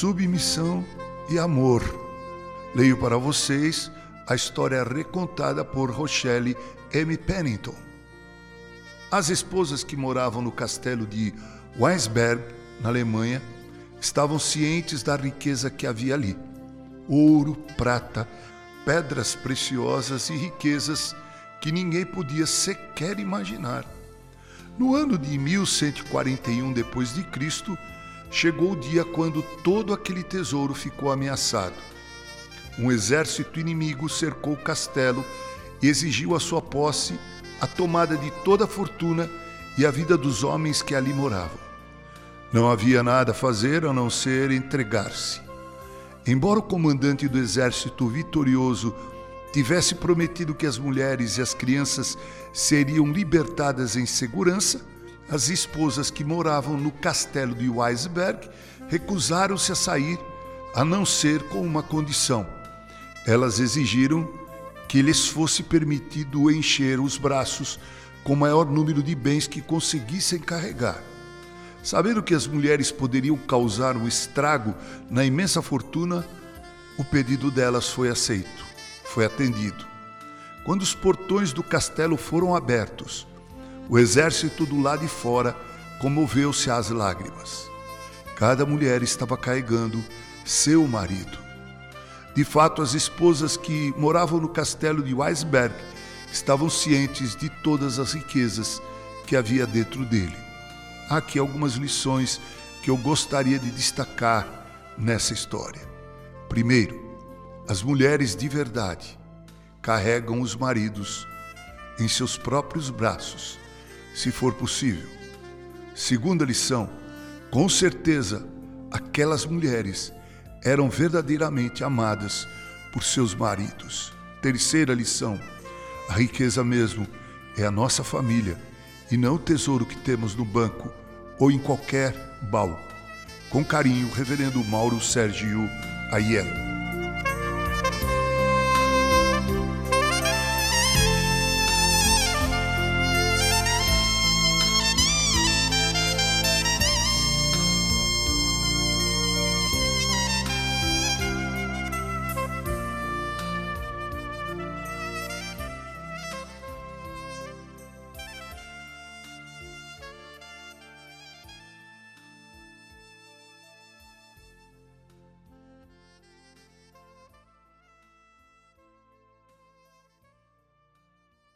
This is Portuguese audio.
submissão e amor. Leio para vocês a história recontada por Rochelle M. Pennington. As esposas que moravam no castelo de Weinsberg, na Alemanha, estavam cientes da riqueza que havia ali: ouro, prata, pedras preciosas e riquezas que ninguém podia sequer imaginar. No ano de 1141 depois de Cristo, chegou o dia quando todo aquele tesouro ficou ameaçado. Um exército inimigo cercou o castelo e exigiu a sua posse, a tomada de toda a fortuna e a vida dos homens que ali moravam. Não havia nada a fazer a não ser entregar-se. Embora o comandante do exército vitorioso tivesse prometido que as mulheres e as crianças seriam libertadas em segurança, as esposas que moravam no castelo de Weisberg recusaram-se a sair, a não ser com uma condição. Elas exigiram que lhes fosse permitido encher os braços com o maior número de bens que conseguissem carregar. Sabendo que as mulheres poderiam causar um estrago na imensa fortuna, o pedido delas foi aceito, foi atendido. Quando os portões do castelo foram abertos, o exército do lado de fora comoveu-se às lágrimas. Cada mulher estava carregando seu marido. De fato, as esposas que moravam no castelo de Weisberg estavam cientes de todas as riquezas que havia dentro dele. Há aqui algumas lições que eu gostaria de destacar nessa história. Primeiro, as mulheres de verdade carregam os maridos em seus próprios braços se for possível. Segunda lição: com certeza, aquelas mulheres eram verdadeiramente amadas por seus maridos. Terceira lição: a riqueza mesmo é a nossa família e não o tesouro que temos no banco ou em qualquer baú. Com carinho, Reverendo Mauro Sérgio Aiello.